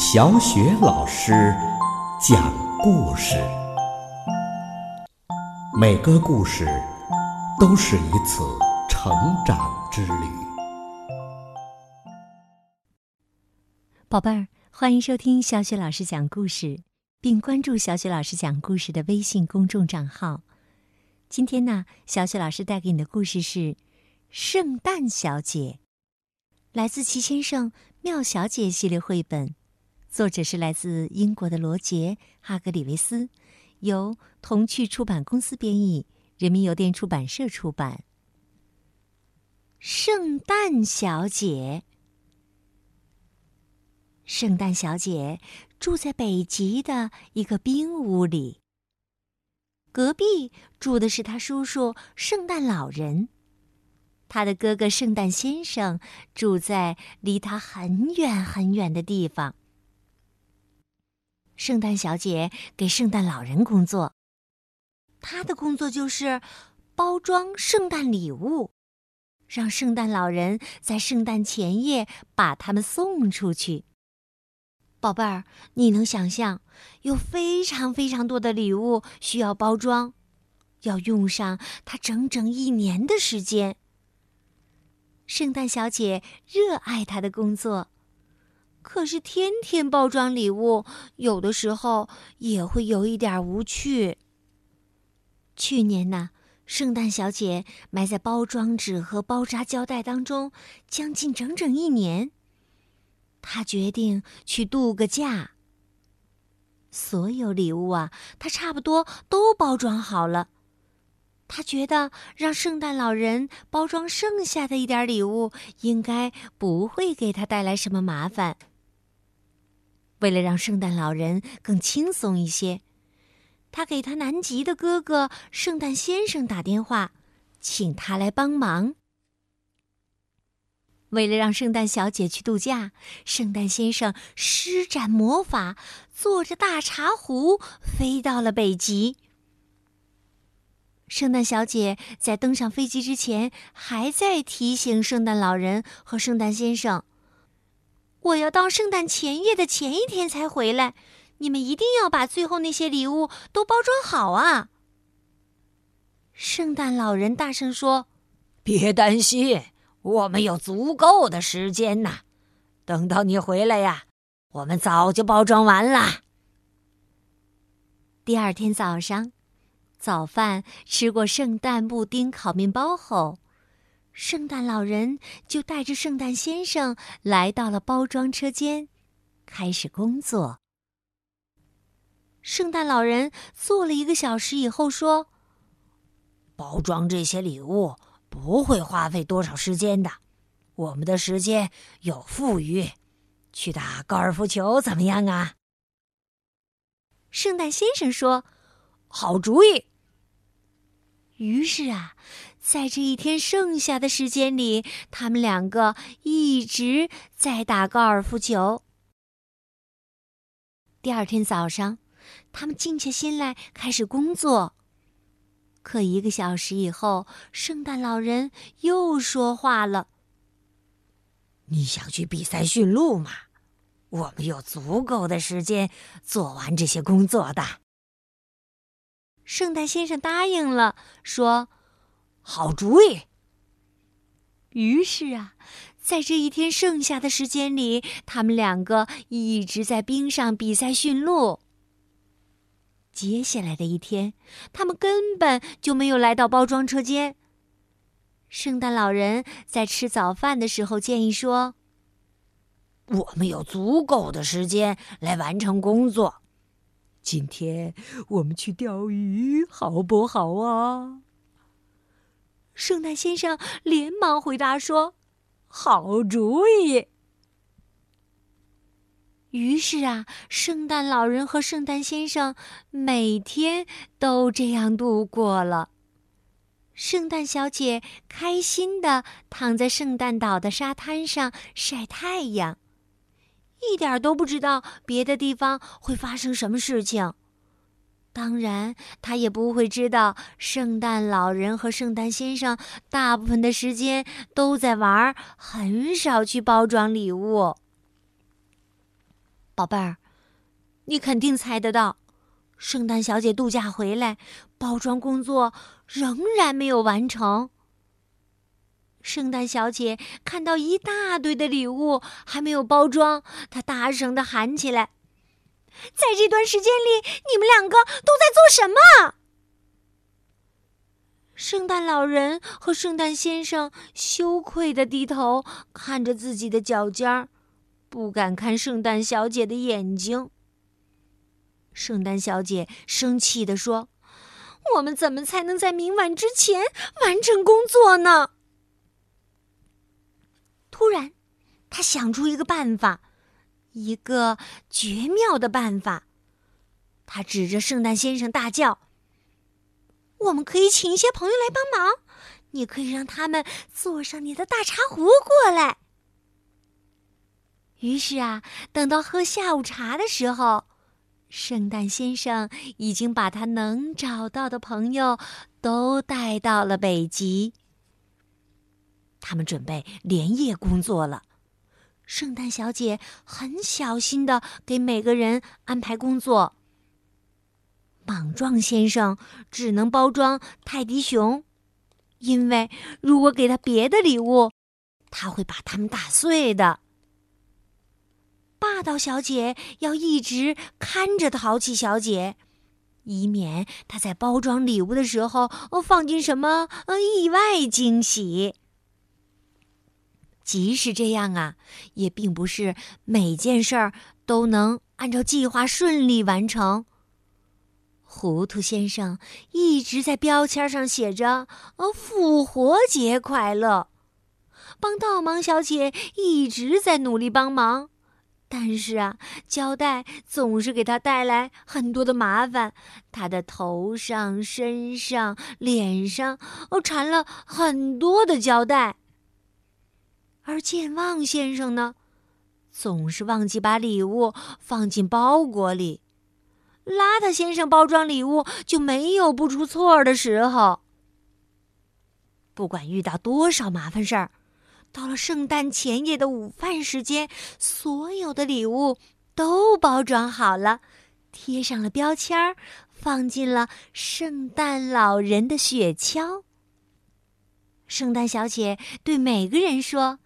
小雪老师讲故事，每个故事都是一次成长之旅。宝贝儿，欢迎收听小雪老师讲故事，并关注小雪老师讲故事的微信公众账号。今天呢，小雪老师带给你的故事是《圣诞小姐》，来自《齐先生妙小姐》系列绘本。作者是来自英国的罗杰·哈格里维斯，由童趣出版公司编译，人民邮电出版社出版。圣诞小姐，圣诞小姐住在北极的一个冰屋里。隔壁住的是他叔叔圣诞老人，他的哥哥圣诞先生住在离他很远很远的地方。圣诞小姐给圣诞老人工作，她的工作就是包装圣诞礼物，让圣诞老人在圣诞前夜把它们送出去。宝贝儿，你能想象有非常非常多的礼物需要包装，要用上它整整一年的时间？圣诞小姐热爱她的工作。可是天天包装礼物，有的时候也会有一点无趣。去年呢，圣诞小姐埋在包装纸和包扎胶带当中将近整整一年。她决定去度个假。所有礼物啊，她差不多都包装好了。她觉得让圣诞老人包装剩下的一点礼物，应该不会给他带来什么麻烦。为了让圣诞老人更轻松一些，他给他南极的哥哥圣诞先生打电话，请他来帮忙。为了让圣诞小姐去度假，圣诞先生施展魔法，坐着大茶壶飞到了北极。圣诞小姐在登上飞机之前，还在提醒圣诞老人和圣诞先生。我要到圣诞前夜的前一天才回来，你们一定要把最后那些礼物都包装好啊！圣诞老人大声说：“别担心，我们有足够的时间呐！等到你回来呀，我们早就包装完了。”第二天早上，早饭吃过圣诞布丁、烤面包后。圣诞老人就带着圣诞先生来到了包装车间，开始工作。圣诞老人做了一个小时以后说：“包装这些礼物不会花费多少时间的，我们的时间有富裕，去打高尔夫球怎么样啊？”圣诞先生说：“好主意。”于是啊。在这一天剩下的时间里，他们两个一直在打高尔夫球。第二天早上，他们静下心来开始工作。可一个小时以后，圣诞老人又说话了：“你想去比赛驯鹿吗？我们有足够的时间做完这些工作的。”圣诞先生答应了，说。好主意。于是啊，在这一天剩下的时间里，他们两个一直在冰上比赛驯鹿。接下来的一天，他们根本就没有来到包装车间。圣诞老人在吃早饭的时候建议说：“我们有足够的时间来完成工作。今天我们去钓鱼，好不好啊？”圣诞先生连忙回答说：“好主意。”于是啊，圣诞老人和圣诞先生每天都这样度过了。圣诞小姐开心的躺在圣诞岛的沙滩上晒太阳，一点都不知道别的地方会发生什么事情。当然，他也不会知道，圣诞老人和圣诞先生大部分的时间都在玩，很少去包装礼物。宝贝儿，你肯定猜得到，圣诞小姐度假回来，包装工作仍然没有完成。圣诞小姐看到一大堆的礼物还没有包装，她大声的喊起来：“在这段时间里，你们两个都在做什么？”圣诞老人和圣诞先生羞愧的低头看着自己的脚尖儿，不敢看圣诞小姐的眼睛。圣诞小姐生气的说：“我们怎么才能在明晚之前完成工作呢？”突然，他想出一个办法，一个绝妙的办法。他指着圣诞先生大叫：“我们可以请一些朋友来帮忙，你可以让他们坐上你的大茶壶过来。”于是啊，等到喝下午茶的时候，圣诞先生已经把他能找到的朋友都带到了北极。他们准备连夜工作了。圣诞小姐很小心的给每个人安排工作。莽撞先生只能包装泰迪熊，因为如果给他别的礼物，他会把它们打碎的。霸道小姐要一直看着淘气小姐，以免她在包装礼物的时候放进什么意外惊喜。即使这样啊，也并不是每件事儿都能按照计划顺利完成。糊涂先生一直在标签上写着“呃，复活节快乐”，帮倒忙小姐一直在努力帮忙，但是啊，胶带总是给她带来很多的麻烦，她的头上、身上、脸上哦缠了很多的胶带。而健忘先生呢，总是忘记把礼物放进包裹里。邋遢先生包装礼物就没有不出错的时候。不管遇到多少麻烦事儿，到了圣诞前夜的午饭时间，所有的礼物都包装好了，贴上了标签儿，放进了圣诞老人的雪橇。圣诞小姐对每个人说。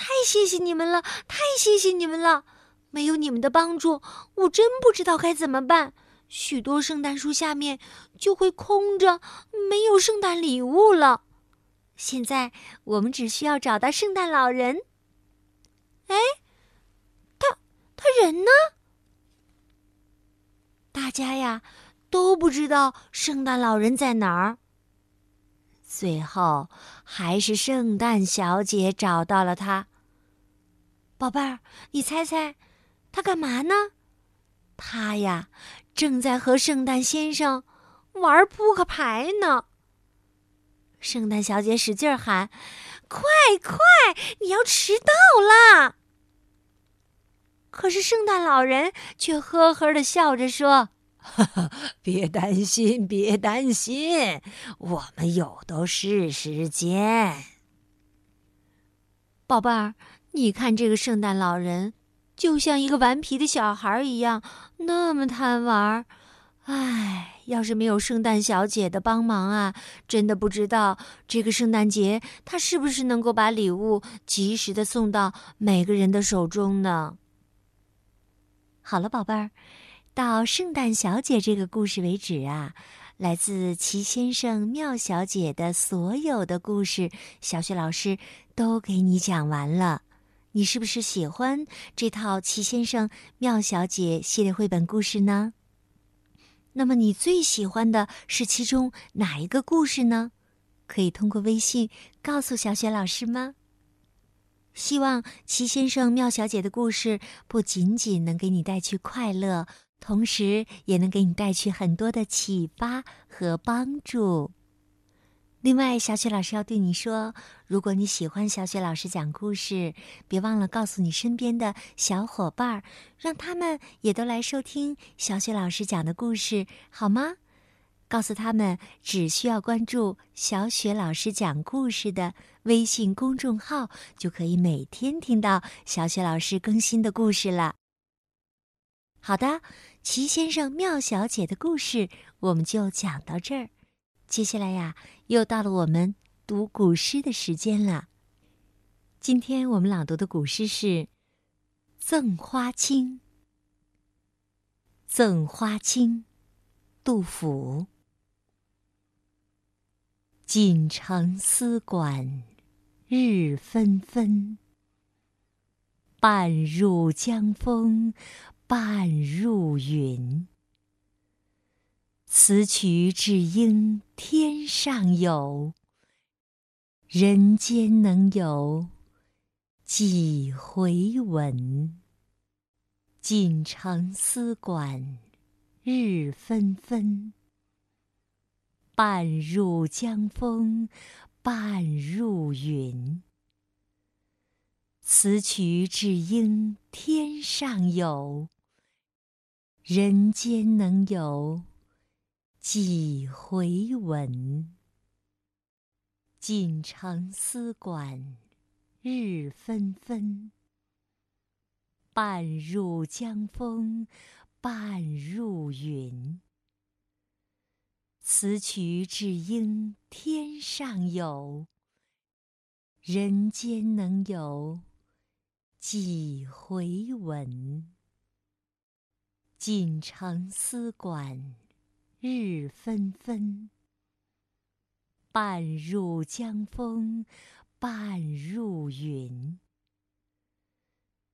太谢谢你们了！太谢谢你们了！没有你们的帮助，我真不知道该怎么办。许多圣诞树下面就会空着，没有圣诞礼物了。现在我们只需要找到圣诞老人。哎，他他人呢？大家呀都不知道圣诞老人在哪儿。最后，还是圣诞小姐找到了他。宝贝儿，你猜猜，他干嘛呢？他呀，正在和圣诞先生玩扑克牌呢。圣诞小姐使劲喊：“快快，你要迟到啦！”可是圣诞老人却呵呵的笑着说。哈 哈别担心，别担心，我们有的是时间。宝贝儿，你看这个圣诞老人，就像一个顽皮的小孩一样，那么贪玩。唉，要是没有圣诞小姐的帮忙啊，真的不知道这个圣诞节他是不是能够把礼物及时的送到每个人的手中呢？好了，宝贝儿。到圣诞小姐这个故事为止啊，来自齐先生、妙小姐的所有的故事，小雪老师都给你讲完了。你是不是喜欢这套齐先生、妙小姐系列绘本故事呢？那么你最喜欢的是其中哪一个故事呢？可以通过微信告诉小雪老师吗？希望齐先生、妙小姐的故事不仅仅能给你带去快乐。同时，也能给你带去很多的启发和帮助。另外，小雪老师要对你说：如果你喜欢小雪老师讲故事，别忘了告诉你身边的小伙伴儿，让他们也都来收听小雪老师讲的故事，好吗？告诉他们，只需要关注“小雪老师讲故事”的微信公众号，就可以每天听到小雪老师更新的故事了。好的，齐先生、妙小姐的故事我们就讲到这儿。接下来呀，又到了我们读古诗的时间了。今天我们朗读的古诗是《赠花卿》。《赠花卿》，杜甫。锦城丝管日纷纷，半入江风。半入云，此曲只应天上有，人间能有几回闻？锦城丝管日纷纷，半入江风半入云。此曲只应天上有。人间能有几回闻？锦城丝管日纷纷，半入江风半入云。此曲只应天上有，人间能有几回闻？锦城丝管日纷纷，半入江风半入云。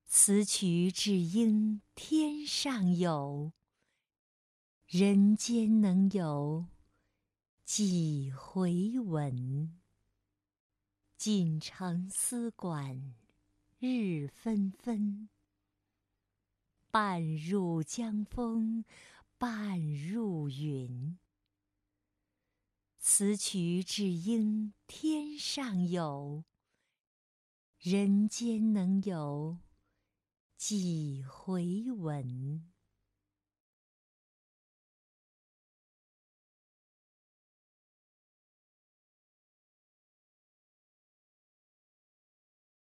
此曲只应天上有，人间能有几回闻？锦城丝管日纷纷。半入江风，半入云。此曲只应天上有，人间能有几回闻？